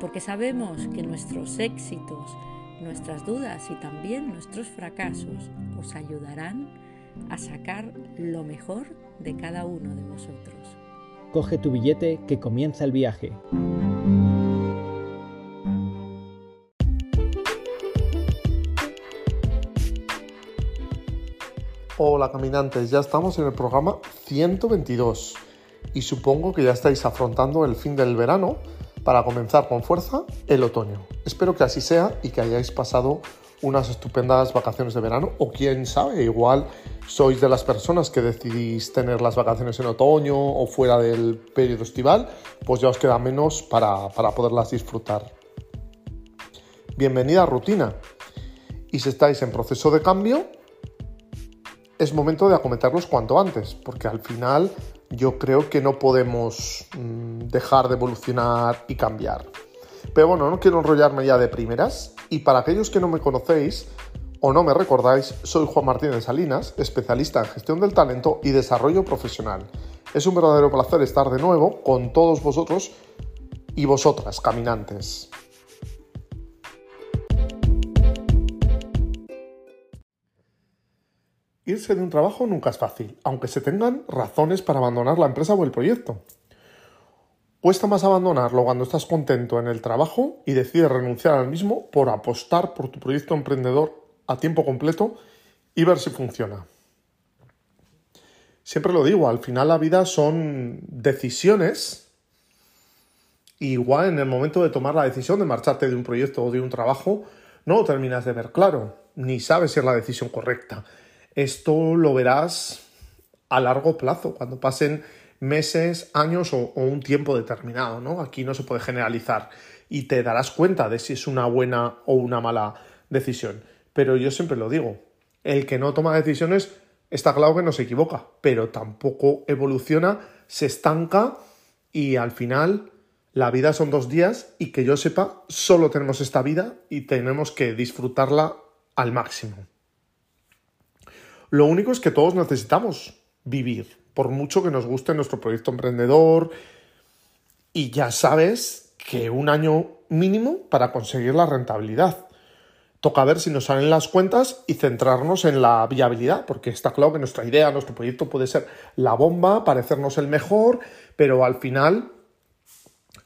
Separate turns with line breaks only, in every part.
porque sabemos que nuestros éxitos, nuestras dudas y también nuestros fracasos os ayudarán a sacar lo mejor de cada uno de vosotros.
Coge tu billete que comienza el viaje.
Hola caminantes, ya estamos en el programa 122 y supongo que ya estáis afrontando el fin del verano para comenzar con fuerza el otoño. Espero que así sea y que hayáis pasado unas estupendas vacaciones de verano o quién sabe, igual sois de las personas que decidís tener las vacaciones en otoño o fuera del periodo estival, pues ya os queda menos para, para poderlas disfrutar. Bienvenida a Rutina. Y si estáis en proceso de cambio, es momento de acometerlos cuanto antes, porque al final yo creo que no podemos mm, dejar de evolucionar y cambiar. Pero bueno, no quiero enrollarme ya de primeras. Y para aquellos que no me conocéis o no me recordáis, soy Juan Martínez Salinas, especialista en gestión del talento y desarrollo profesional. Es un verdadero placer estar de nuevo con todos vosotros y vosotras, caminantes. Irse de un trabajo nunca es fácil, aunque se tengan razones para abandonar la empresa o el proyecto. Cuesta más abandonarlo cuando estás contento en el trabajo y decides renunciar al mismo por apostar por tu proyecto emprendedor a tiempo completo y ver si funciona. Siempre lo digo, al final la vida son decisiones. igual en el momento de tomar la decisión de marcharte de un proyecto o de un trabajo, no lo terminas de ver claro, ni sabes si es la decisión correcta. Esto lo verás a largo plazo, cuando pasen meses, años o, un tiempo determinado, ¿no? Aquí no se puede generalizar y te darás cuenta de si es una buena o una mala decisión. Pero yo siempre lo digo, el que no toma decisiones está claro que no se equivoca, pero tampoco evoluciona, se estanca y al final la vida son dos días y que yo sepa, solo tenemos esta vida y tenemos que disfrutarla al máximo. Lo único es que todos necesitamos vivir, por mucho que nos guste nuestro proyecto emprendedor. Y ya sabes que un año mínimo para conseguir la rentabilidad. Toca ver si nos salen las cuentas y centrarnos en la viabilidad, porque está claro que nuestra idea, nuestro proyecto puede ser la bomba, parecernos el mejor, pero al final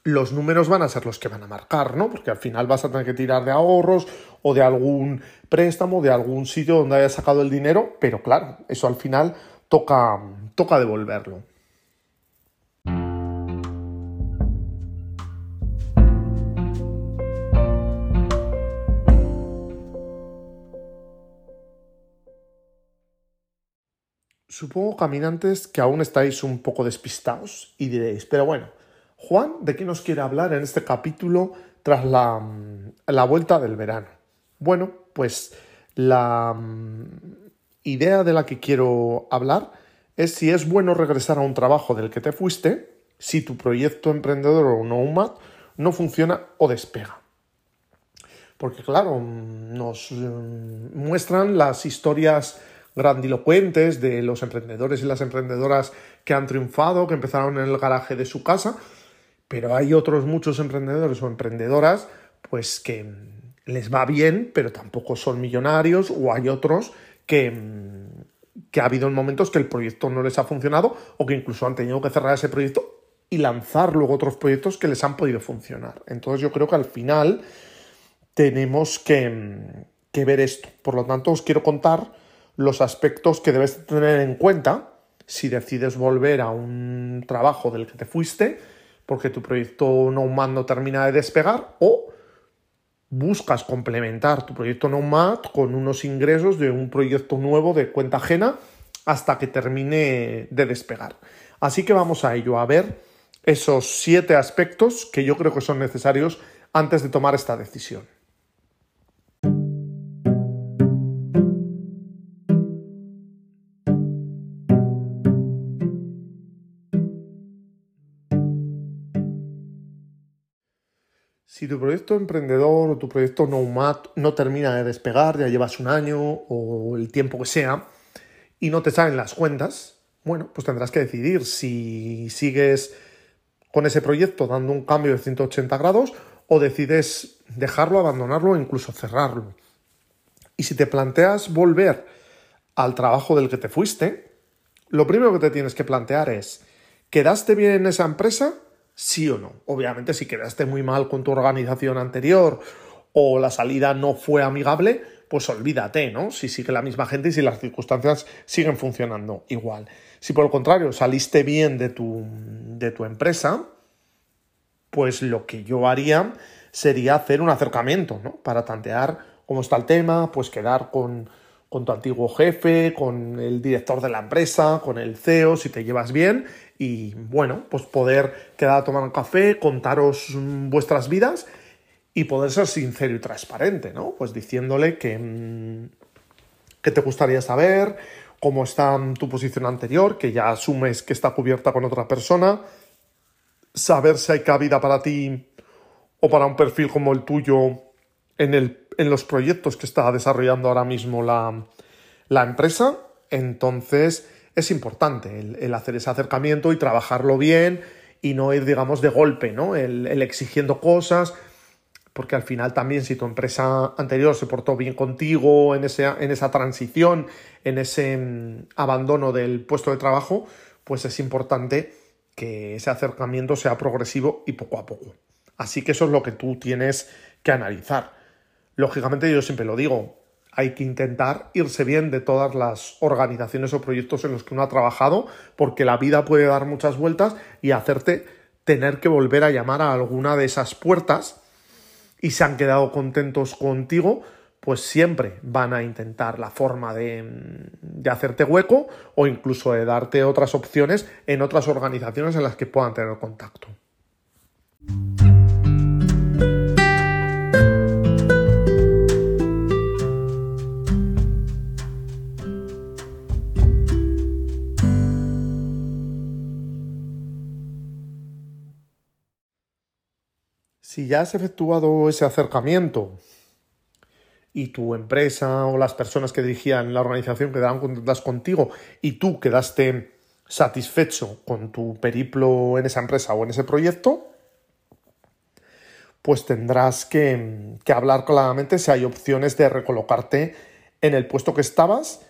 los números van a ser los que van a marcar, ¿no? Porque al final vas a tener que tirar de ahorros o de algún préstamo, de algún sitio donde hayas sacado el dinero, pero claro, eso al final toca, toca devolverlo. Supongo, caminantes, que aún estáis un poco despistados y diréis, pero bueno, Juan, ¿de qué nos quiere hablar en este capítulo tras la, la vuelta del verano? Bueno, pues la mm, idea de la que quiero hablar es si es bueno regresar a un trabajo del que te fuiste, si tu proyecto emprendedor o nomad no funciona o despega. Porque claro, nos mm, muestran las historias grandilocuentes de los emprendedores y las emprendedoras que han triunfado, que empezaron en el garaje de su casa, pero hay otros muchos emprendedores o emprendedoras, pues que les va bien, pero tampoco son millonarios, o hay otros que, que ha habido momentos que el proyecto no les ha funcionado o que incluso han tenido que cerrar ese proyecto y lanzar luego otros proyectos que les han podido funcionar. Entonces yo creo que al final tenemos que, que ver esto. Por lo tanto, os quiero contar los aspectos que debes tener en cuenta si decides volver a un trabajo del que te fuiste porque tu proyecto Nomad no termina de despegar o buscas complementar tu proyecto Nomad con unos ingresos de un proyecto nuevo de cuenta ajena hasta que termine de despegar. Así que vamos a ello, a ver esos siete aspectos que yo creo que son necesarios antes de tomar esta decisión. Si tu proyecto emprendedor o tu proyecto Nomad no termina de despegar, ya llevas un año o el tiempo que sea, y no te salen las cuentas, bueno, pues tendrás que decidir si sigues con ese proyecto dando un cambio de 180 grados o decides dejarlo, abandonarlo o incluso cerrarlo. Y si te planteas volver al trabajo del que te fuiste, lo primero que te tienes que plantear es, ¿quedaste bien en esa empresa? Sí o no. Obviamente si quedaste muy mal con tu organización anterior o la salida no fue amigable, pues olvídate, ¿no? Si sigue la misma gente y si las circunstancias siguen funcionando igual. Si por el contrario saliste bien de tu, de tu empresa, pues lo que yo haría sería hacer un acercamiento, ¿no? Para tantear cómo está el tema, pues quedar con, con tu antiguo jefe, con el director de la empresa, con el CEO, si te llevas bien, y bueno, pues poder quedar a tomar un café, contaros vuestras vidas y poder ser sincero y transparente, ¿no? Pues diciéndole que, mm, que te gustaría saber, cómo está tu posición anterior, que ya asumes que está cubierta con otra persona, saber si hay cabida para ti o para un perfil como el tuyo en, el, en los proyectos que está desarrollando ahora mismo la, la empresa. Entonces es importante el, hacer ese acercamiento y trabajarlo bien y no ir, digamos, de golpe, ¿no? el, exigiendo cosas porque al final también si tu empresa anterior se portó bien contigo en, ese, en esa transición, en ese mm, abandono del puesto de trabajo, pues es importante que ese acercamiento sea progresivo y poco a poco. Así que eso es lo que tú tienes que analizar. Lógicamente yo siempre lo digo, hay que intentar irse bien de todas las organizaciones o proyectos en los que uno ha trabajado, porque la vida puede dar muchas vueltas y hacerte tener que volver a llamar a alguna de esas puertas y se han quedado contentos contigo, pues siempre van a intentar la forma de, de, hacerte hueco o incluso de darte otras opciones en otras organizaciones en las que puedan tener contacto. Ya has efectuado ese acercamiento y tu empresa o las personas que dirigían la organización quedaron contentas contigo y tú quedaste satisfecho con tu periplo en esa empresa o en ese proyecto, pues tendrás que, que hablar claramente si hay opciones de recolocarte en el puesto que estabas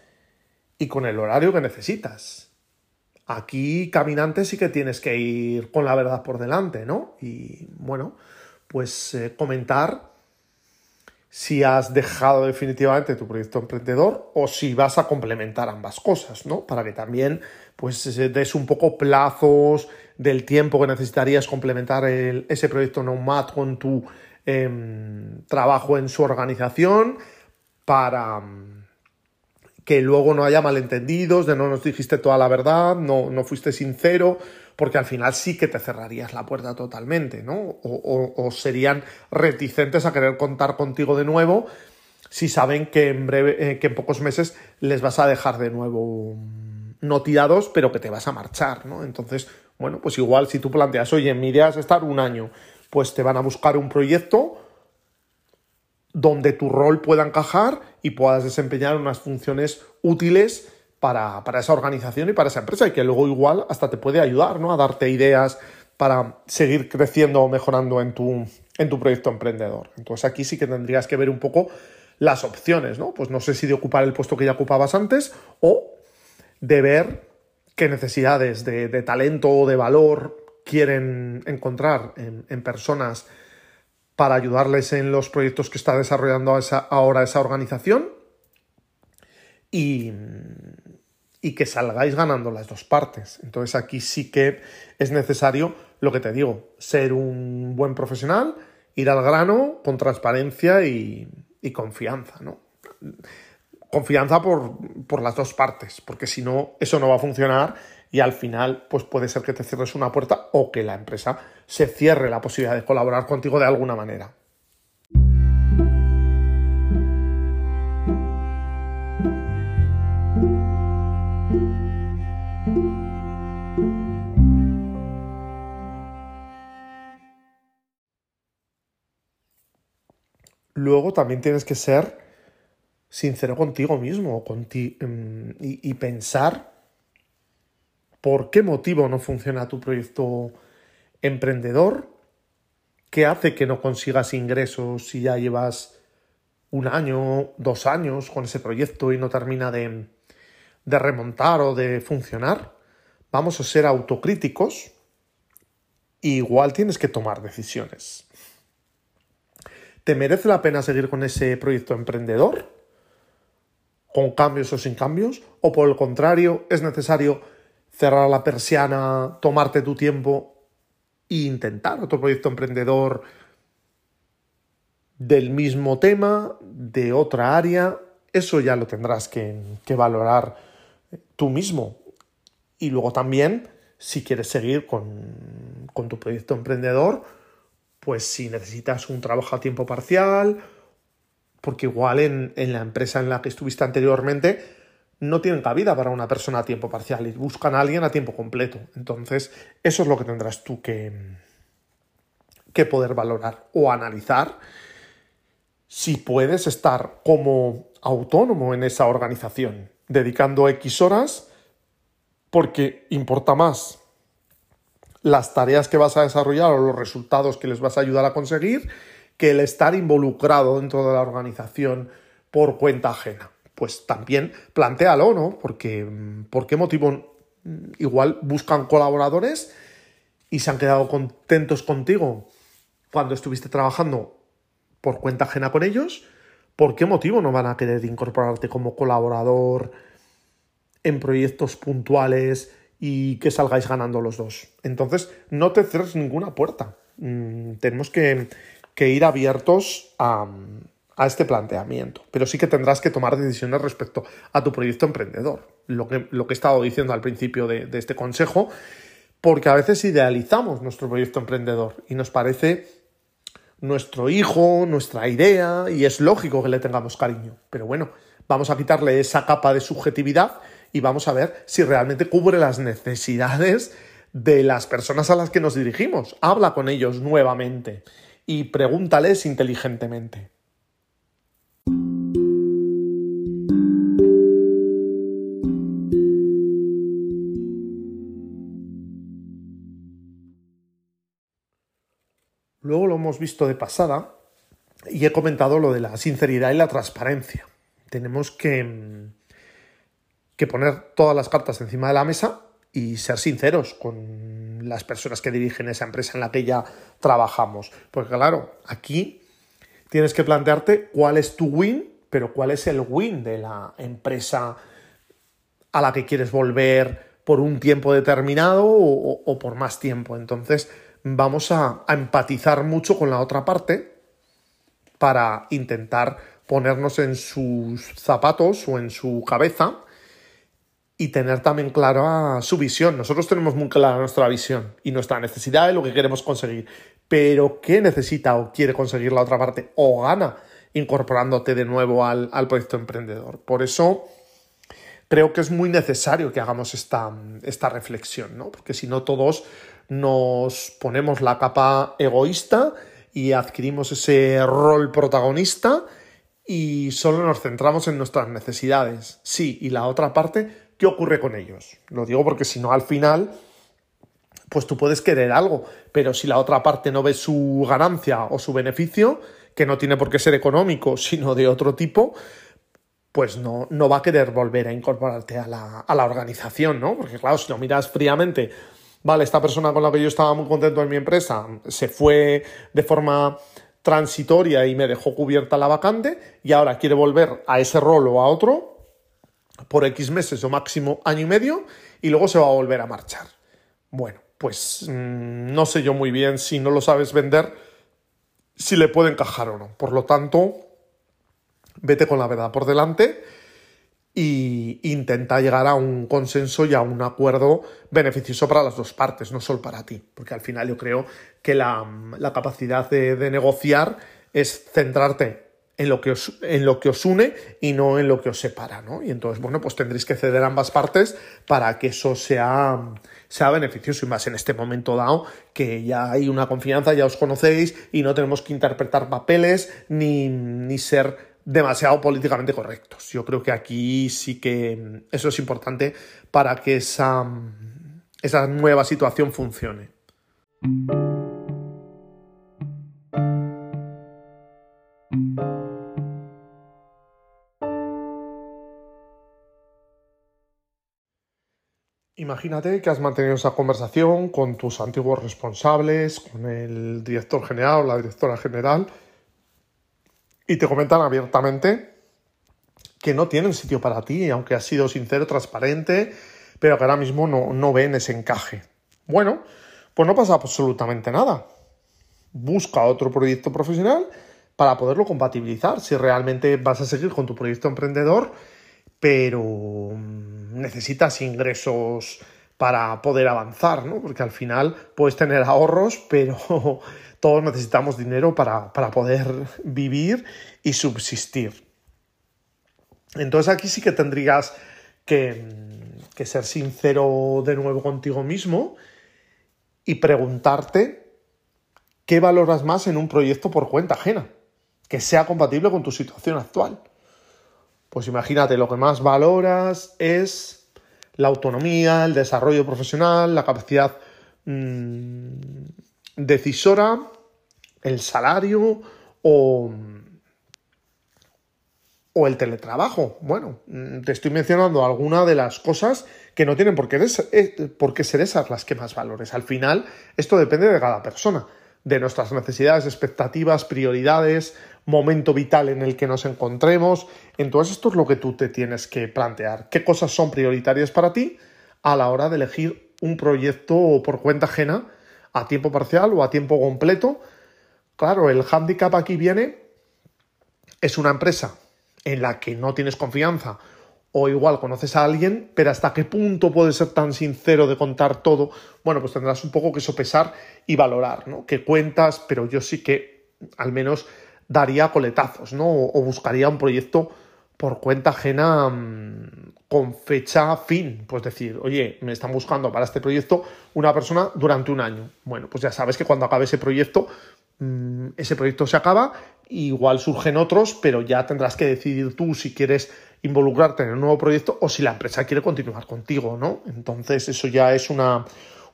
y con el horario que necesitas. Aquí, caminante, sí que tienes que ir con la verdad por delante, ¿no? Y bueno, pues eh, comentar si has dejado definitivamente tu proyecto emprendedor o si vas a complementar ambas cosas, ¿no? Para que también pues des un poco plazos del tiempo que necesitarías complementar ese proyecto Nomad con tu em, trabajo en su organización para mm, que luego no haya malentendidos, de no nos dijiste toda la verdad, no, no fuiste sincero, porque al final sí que te cerrarías la puerta totalmente, ¿no? O, serían reticentes a querer contar contigo de nuevo si saben que en breve, eh, que en pocos meses les vas a dejar de nuevo mm, no tirados, pero que te vas a marchar, ¿no? Entonces, bueno, pues igual si tú planteas, oye, mi idea es estar un año, pues te van a buscar un proyecto donde tu rol pueda encajar y puedas desempeñar unas funciones útiles para, esa organización y para esa empresa y que luego igual hasta te puede ayudar, ¿no? A darte ideas para seguir creciendo o mejorando en tu, en tu proyecto emprendedor. Entonces aquí sí que tendrías que ver un poco las opciones, ¿no? Pues no sé si de ocupar el puesto que ya ocupabas antes o de ver qué necesidades de, talento o de valor quieren encontrar en, personas para ayudarles en los proyectos que está desarrollando ahora esa organización y, y que salgáis ganando las dos partes. Entonces aquí sí que es necesario, lo que te digo, ser un buen profesional, ir al grano con transparencia y, confianza, ¿no? Confianza por, por, las dos partes, porque si no, eso no va a funcionar y al final, pues puede ser que te cierres una puerta o que la empresa se cierre la posibilidad de colaborar contigo de alguna manera. Luego también tienes que ser sincero contigo mismo mm, y, pensar por qué motivo no funciona tu proyecto emprendedor, qué hace que no consigas ingresos si ya llevas un año, dos años con ese proyecto y no termina de, de remontar o de funcionar. Vamos a ser autocríticos. igual tienes que tomar decisiones. ¿Te merece la pena seguir con ese proyecto emprendedor? ¿Con cambios o sin cambios? ¿O por el contrario, es necesario cerrar la persiana, tomarte tu tiempo e intentar otro proyecto emprendedor del mismo tema, de otra área, eso ya lo tendrás que, valorar tú mismo. Y luego también, si quieres seguir con, tu proyecto emprendedor, pues si necesitas un trabajo a tiempo parcial, porque igual en, en la empresa en la que estuviste anteriormente no tienen cabida para una persona a tiempo parcial y buscan a alguien a tiempo completo. Entonces, eso es lo que tendrás tú que, que poder valorar o analizar si puedes estar como autónomo en esa organización, dedicando X horas, porque importa más las tareas que vas a desarrollar o los resultados que les vas a ayudar a conseguir que el estar involucrado dentro de la organización por cuenta ajena. Pues también plantealo, ¿no? Porque, ¿por qué motivo igual buscan colaboradores y se han quedado contentos contigo cuando estuviste trabajando por cuenta ajena con ellos, ¿por qué motivo no van a querer incorporarte como colaborador en proyectos puntuales y que salgáis ganando los dos? Entonces, no te cierres ninguna puerta. Mm, tenemos que, ir abiertos a, este planteamiento, pero sí que tendrás que tomar decisiones respecto a tu proyecto emprendedor. Lo que, he estado diciendo al principio de este consejo, porque a veces idealizamos nuestro proyecto emprendedor y nos parece nuestro hijo, nuestra idea, y es lógico que le tengamos cariño. Pero bueno, vamos a quitarle esa capa de subjetividad y vamos a ver si realmente cubre las necesidades de las personas a las que nos dirigimos. Habla con ellos nuevamente y pregúntales inteligentemente. Luego lo hemos visto de pasada y he comentado lo de la sinceridad y la transparencia. Tenemos que, que poner todas las cartas encima de la mesa y ser sinceros con las personas que dirigen esa empresa en la que ya trabajamos. Porque claro, aquí tienes que plantearte cuál es tu win, pero cuál es el win de la empresa a la que quieres volver por un tiempo determinado o, o por más tiempo. Entonces, vamos a, empatizar mucho con la otra parte para intentar ponernos en sus zapatos o en su cabeza y tener también clara su visión. Nosotros tenemos muy clara nuestra visión y nuestra necesidad de lo que queremos conseguir. Pero ¿qué necesita o quiere conseguir la otra parte o gana incorporándote de nuevo al, al proyecto emprendedor? Por eso creo que es muy necesario que hagamos esta, esta reflexión, ¿no? Porque si no todos nos ponemos la capa egoísta y adquirimos ese rol protagonista y solo nos centramos en nuestras necesidades. Sí, y la otra parte, ¿qué ocurre con ellos? Lo digo porque si no al final, pues tú puedes querer algo, pero si la otra parte no ve su ganancia o su beneficio, que no tiene por qué ser económico, sino de otro tipo, pues no, no va a querer volver a incorporarte a la, a la organización, ¿no? Porque claro, si lo miras fríamente, vale, esta persona con la que yo estaba muy contento en mi empresa se fue de forma transitoria y me dejó cubierta la vacante y ahora quiere volver a ese rol o a otro por X meses o máximo año y medio y luego se va a volver a marchar. Bueno, pues mm, no sé yo muy bien si no lo sabes vender, si le puede encajar o no. Por lo tanto, vete con la verdad por delante y intenta llegar a un consenso y a un acuerdo beneficioso para las dos partes, no solo para ti, porque al final yo creo que la, capacidad de, negociar es centrarte en lo, que os, en lo que os une y no en lo que os separa, ¿no? Y entonces, bueno, pues tendréis que ceder ambas partes para que eso sea, sea beneficioso y más en este momento dado que ya hay una confianza, ya os conocéis y no tenemos que interpretar papeles ni, ni ser demasiado políticamente correctos. Yo creo que aquí sí que eso es importante para que esa, esa nueva situación funcione. Imagínate que has mantenido esa conversación con tus antiguos responsables, con el director general o la directora general, y te comentan abiertamente que no tienen sitio para ti, aunque has sido sincero, transparente, pero que ahora mismo no, no ven ese encaje. Bueno, pues no pasa absolutamente nada. Busca otro proyecto profesional para poderlo compatibilizar. Si realmente vas a seguir con tu proyecto emprendedor, pero necesitas ingresos para poder avanzar, ¿no? Porque al final puedes tener ahorros, pero todos necesitamos dinero para, poder vivir y subsistir. Entonces aquí sí que tendrías que, que ser sincero de nuevo contigo mismo y preguntarte qué valoras más en un proyecto por cuenta ajena, que sea compatible con tu situación actual. Pues imagínate, lo que más valoras es la autonomía, el desarrollo profesional, la capacidad mm, decisora, el salario o, o el teletrabajo. Bueno, mm, te estoy mencionando algunas de las cosas que no tienen por qué, eh, por qué ser esas las que más valores. Al final, esto depende de cada persona, de nuestras necesidades, expectativas, prioridades, momento vital en el que nos encontremos. Entonces esto es lo que tú te tienes que plantear. ¿Qué cosas son prioritarias para ti a la hora de elegir un proyecto por cuenta ajena a tiempo parcial o a tiempo completo? Claro, el hándicap aquí viene, es una empresa en la que no tienes confianza o igual conoces a alguien, pero hasta qué punto puedes ser tan sincero de contar todo, bueno, pues tendrás un poco que sopesar y valorar, ¿no? Que cuentas, pero yo sí que al menos daría coletazos, ¿no? O, buscaría un proyecto por cuenta ajena mm, con fecha fin. Pues decir, oye, me están buscando para este proyecto una persona durante un año. Bueno, pues ya sabes que cuando acabe ese proyecto, mm, ese proyecto se acaba, igual surgen otros, pero ya tendrás que decidir tú si quieres involucrarte en un nuevo proyecto o si la empresa quiere continuar contigo, ¿no? Entonces eso ya es una,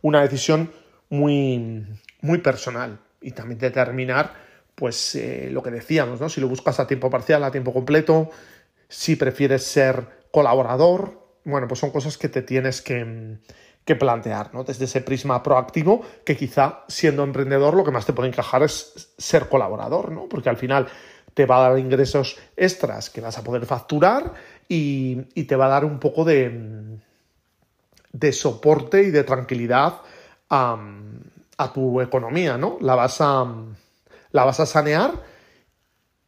una decisión muy, muy personal y también determinar pues eh, lo que decíamos, ¿no? Si lo buscas a tiempo parcial, a tiempo completo, si prefieres ser colaborador, bueno, pues son cosas que te tienes que, plantear, ¿no? Desde ese prisma proactivo, que quizá siendo emprendedor lo que más te puede encajar es ser colaborador, ¿no? Porque al final te va a dar ingresos extras que vas a poder facturar y, te va a dar un poco de, de soporte y de tranquilidad a, a tu economía, ¿no? La vas a la vas a sanear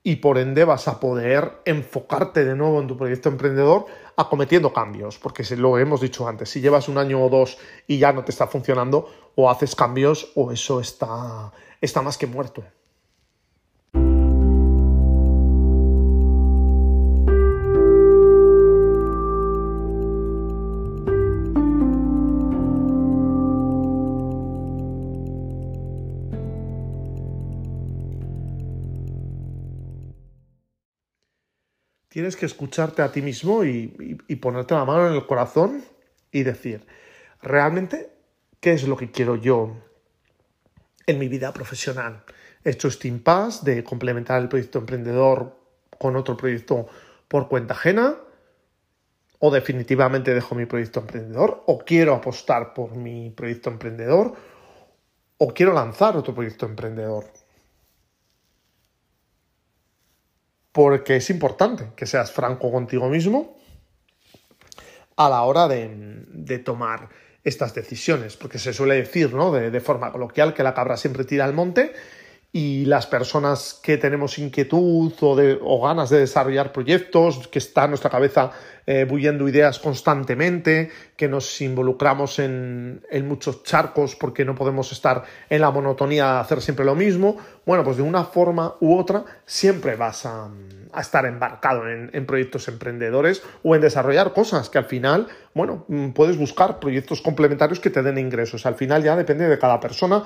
y por ende vas a poder enfocarte de nuevo en tu proyecto emprendedor acometiendo cambios, porque lo hemos dicho antes, si llevas un año o dos y ya no te está funcionando, o haces cambios o eso está, está más que muerto. Tienes que escucharte a ti mismo y, ponerte la mano en el corazón y decir, ¿realmente qué es lo que quiero yo en mi vida profesional? ¿He hecho este impasse de complementar el proyecto emprendedor con otro proyecto por cuenta ajena? ¿O definitivamente dejo mi proyecto emprendedor? ¿O quiero apostar por mi proyecto emprendedor? ¿O quiero lanzar otro proyecto emprendedor? Porque es importante que seas franco contigo mismo a la hora de, tomar estas decisiones, porque se suele decir ¿no? de, forma coloquial que la cabra siempre tira al monte y las personas que tenemos inquietud o, de, o ganas de desarrollar proyectos, que está en nuestra cabeza eh, bulliendo ideas constantemente, que nos involucramos en, en, muchos charcos porque no podemos estar en la monotonía de hacer siempre lo mismo, bueno, pues de una forma u otra siempre vas a, a estar embarcado en, en, proyectos emprendedores o en desarrollar cosas que al final, bueno, mm, puedes buscar proyectos complementarios que te den ingresos. Al final ya depende de cada persona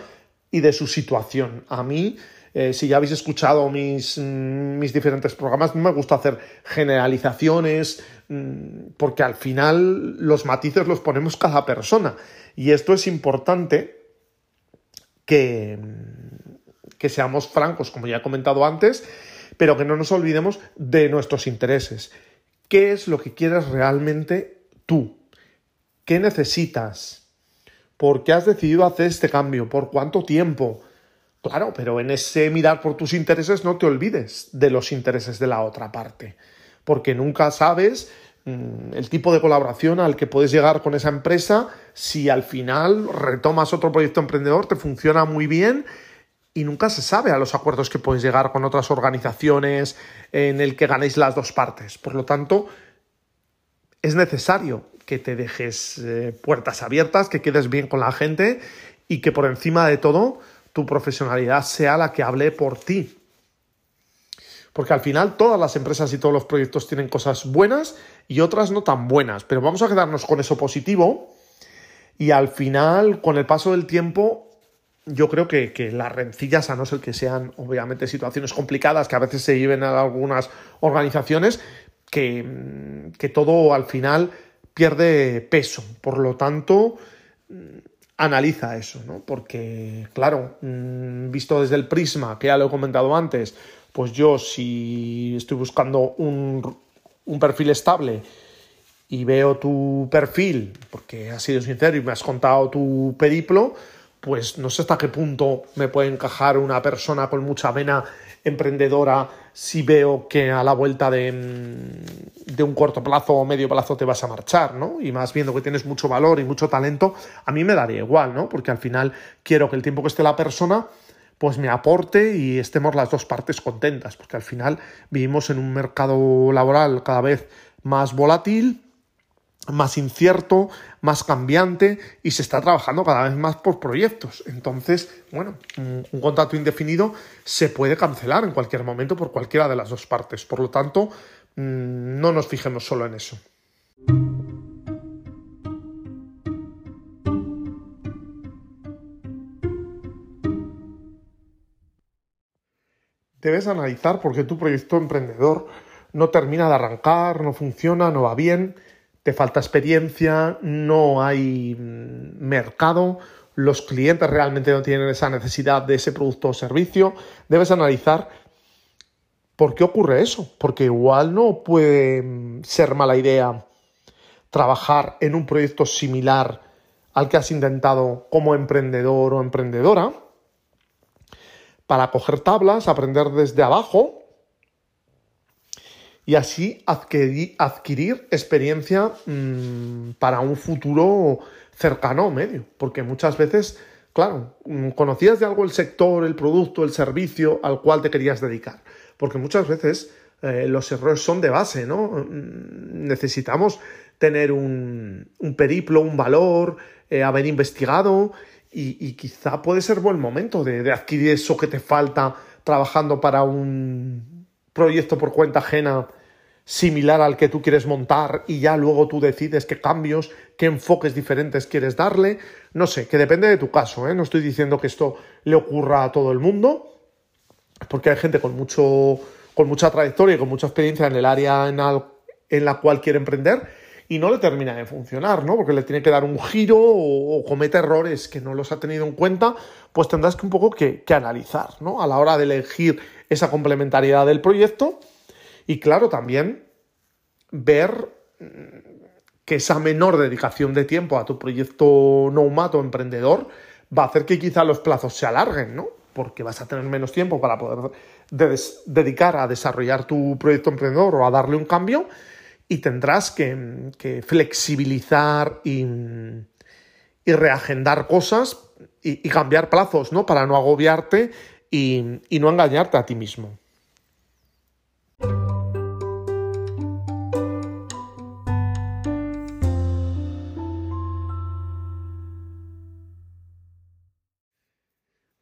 y de su situación. A mí, eh, si ya habéis escuchado mis, mm, mis diferentes programas, me gusta hacer generalizaciones mm, porque al final los matices los ponemos cada persona. Y esto es importante que, mm, que seamos francos, como ya he comentado antes, pero que no nos olvidemos de nuestros intereses. ¿Qué es lo que quieres realmente tú? ¿Qué necesitas? ¿Por qué has decidido hacer este cambio? ¿Por cuánto tiempo? Claro, pero en ese mirar por tus intereses no te olvides de los intereses de la otra parte, porque nunca sabes mm, el tipo de colaboración al que puedes llegar con esa empresa si al final retomas otro proyecto emprendedor, te funciona muy bien y nunca se sabe a los acuerdos que puedes llegar con otras organizaciones en el que ganéis las dos partes. Por lo tanto, es necesario que te dejes eh, puertas abiertas, que quedes bien con la gente y que por encima de todo tu profesionalidad sea la que hable por ti. Porque al final todas las empresas y todos los proyectos tienen cosas buenas y otras no tan buenas, pero vamos a quedarnos con eso positivo y al final, con el paso del tiempo, yo creo que, que, las rencillas, a no ser que sean obviamente situaciones complicadas que a veces se lleven a algunas organizaciones, que, que todo al final pierde peso. Por lo tanto, analiza eso, ¿no? Porque, claro, mm, visto desde el prisma, que ya lo he comentado antes, pues yo si estoy buscando un, un perfil estable y veo tu perfil, porque has sido sincero y me has contado tu periplo, pues no sé hasta qué punto me puede encajar una persona con mucha vena emprendedora si veo que a la vuelta de, de, un corto plazo o medio plazo te vas a marchar, ¿no? Y más viendo que tienes mucho valor y mucho talento, a mí me daría igual, ¿no? Porque al final quiero que el tiempo que esté la persona pues me aporte y estemos las dos partes contentas, porque al final vivimos en un mercado laboral cada vez más volátil, más incierto, más cambiante y se está trabajando cada vez más por proyectos. Entonces, bueno, un, contrato indefinido se puede cancelar en cualquier momento por cualquiera de las dos partes. Por lo tanto, mmm, no nos fijemos solo en eso. Debes analizar por qué tu proyecto emprendedor no termina de arrancar, no funciona, no va bien te falta experiencia, no hay mercado, los clientes realmente no tienen esa necesidad de ese producto o servicio, debes analizar por qué ocurre eso, porque igual no puede ser mala idea trabajar en un proyecto similar al que has intentado como emprendedor o emprendedora, para coger tablas, aprender desde abajo y así adquirir, experiencia mmm, para un futuro cercano o medio. Porque muchas veces, claro, mm, conocías de algo el sector, el producto, el servicio al cual te querías dedicar. Porque muchas veces eh, los errores son de base, ¿no? Mm, necesitamos tener un, un periplo, un valor, eh, haber investigado y, quizá puede ser buen momento de adquirir eso que te falta trabajando para un proyecto por cuenta ajena similar al que tú quieres montar y ya luego tú decides qué cambios, qué enfoques diferentes quieres darle. No sé, que depende de tu caso, ¿eh? No estoy diciendo que esto le ocurra a todo el mundo, porque hay gente con, mucho, con mucha trayectoria y con mucha experiencia en el área en, la cual quiere emprender y no le termina de funcionar, ¿no? Porque le tiene que dar un giro o, o, comete errores que no los ha tenido en cuenta, pues tendrás que un poco que, que analizar, ¿no? A la hora de elegir esa complementariedad del proyecto y claro, también ver que esa menor dedicación de tiempo a tu proyecto nomad o emprendedor va a hacer que quizá los plazos se alarguen, ¿no? Porque vas a tener menos tiempo para poder dedicar a desarrollar tu proyecto emprendedor o a darle un cambio y tendrás que, que flexibilizar y, y, reagendar cosas y, y cambiar plazos, ¿no? Para no agobiarte y, no engañarte a ti mismo.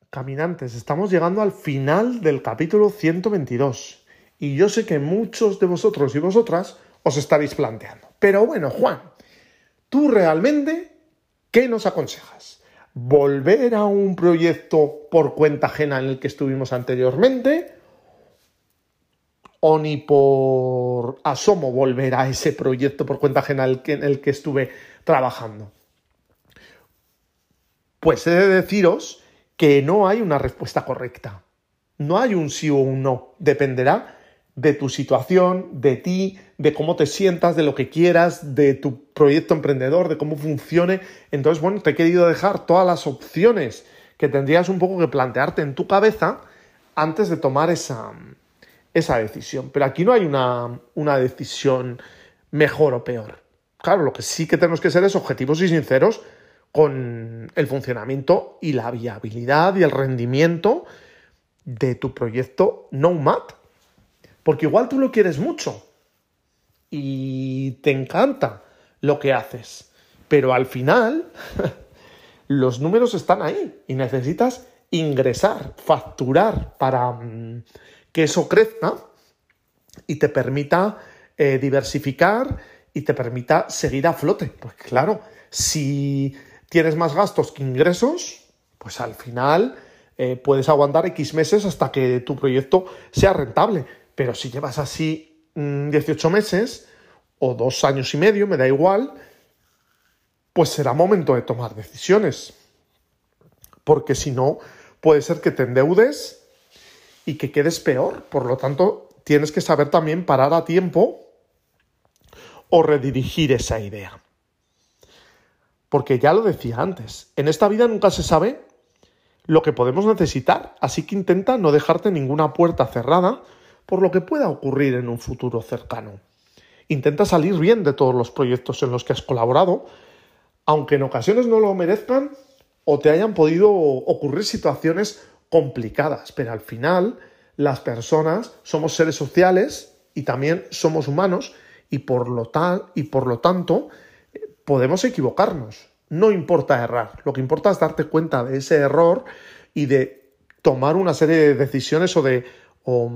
Caminantes, estamos llegando al final del capítulo 122 y yo sé que muchos de vosotros y vosotras os estaréis planteando. Pero bueno, Juan, ¿tú realmente qué nos aconsejas? ¿Volver a un proyecto por cuenta ajena en el que estuvimos anteriormente? ¿O ni por asomo volver a ese proyecto por cuenta ajena en el que estuve trabajando? Pues he de deciros que no hay una respuesta correcta. No hay un sí o un no. Dependerá de tu situación, de ti, de cómo te sientas, de lo que quieras, de tu proyecto emprendedor, de cómo funcione. Entonces, bueno, te he querido dejar todas las opciones que tendrías un poco que plantearte en tu cabeza antes de tomar esa, esa decisión. Pero aquí no hay una, una decisión mejor o peor. Claro, lo que sí que tenemos que ser es objetivos y sinceros con el funcionamiento y la viabilidad y el rendimiento de tu proyecto Nomad. Porque igual tú lo quieres mucho y te encanta lo que haces, pero al final los números están ahí y necesitas ingresar, facturar para mm, que eso crezca y te permita eh, diversificar y te permita seguir a flote. Pues claro, si tienes más gastos que ingresos, pues al final eh, puedes aguantar X meses hasta que tu proyecto sea rentable. Pero si llevas así 18 mm, meses o dos años y medio, me da igual, pues será momento de tomar decisiones. Porque si no, puede ser que te endeudes y que quedes peor. Por lo tanto, tienes que saber también parar a tiempo o redirigir esa idea. Porque ya lo decía antes, en esta vida nunca se sabe lo que podemos necesitar, así que intenta no dejarte ninguna puerta cerrada por lo que pueda ocurrir en un futuro cercano. Intenta salir bien de todos los proyectos en los que has colaborado, aunque en ocasiones no lo merezcan o te hayan podido ocurrir situaciones complicadas, pero al final las personas somos seres sociales y también somos humanos y por lo tal y por lo tanto podemos equivocarnos. No importa errar. Lo que importa es darte cuenta de ese error y de tomar una serie de decisiones o de. o,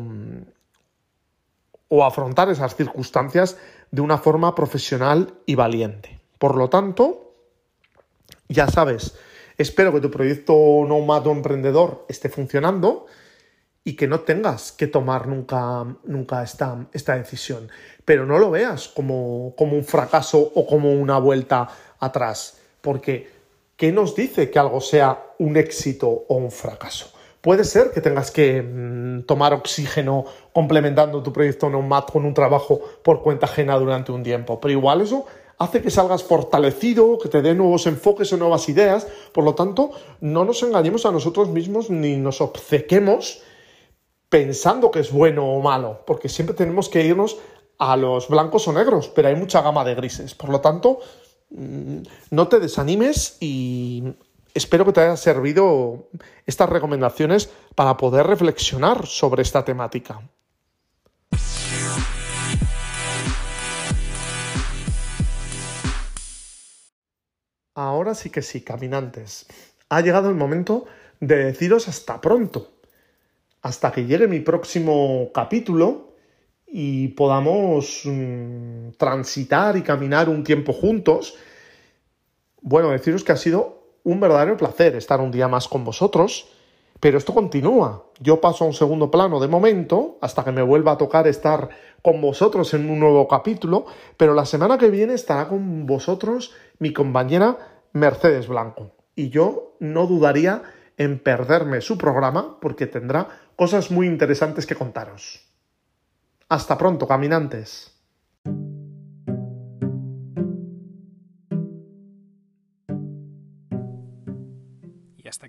afrontar esas circunstancias de una forma profesional y valiente. Por lo tanto, ya sabes, espero que tu proyecto nomado emprendedor esté funcionando y que no tengas que tomar nunca, nunca esta, esta decisión. Pero no lo veas como, como un fracaso o como una vuelta atrás, porque ¿qué nos dice que algo sea un éxito o un fracaso? Puede ser que tengas que mm, tomar oxígeno complementando tu proyecto Nomad con un trabajo por cuenta ajena durante un tiempo, pero igual eso hace que salgas fortalecido, que te dé nuevos enfoques o nuevas ideas. Por lo tanto, no nos engañemos a nosotros mismos ni nos obcequemos pensando que es bueno o malo, porque siempre tenemos que irnos a los blancos o negros, pero hay mucha gama de grises. Por lo tanto, mm, no te desanimes y espero que te hayan servido estas recomendaciones para poder reflexionar sobre esta temática. Ahora sí que sí, caminantes. Ha llegado el momento de deciros hasta pronto hasta que llegue mi próximo capítulo y podamos mm, transitar y caminar un tiempo juntos. Bueno, deciros que ha sido un verdadero placer estar un día más con vosotros, pero esto continúa. Yo paso a un segundo plano de momento, hasta que me vuelva a tocar estar con vosotros en un nuevo capítulo, pero la semana que viene estará con vosotros mi compañera Mercedes Blanco. Y yo no dudaría en perderme su programa porque tendrá cosas muy interesantes que contaros. Hasta pronto, caminantes.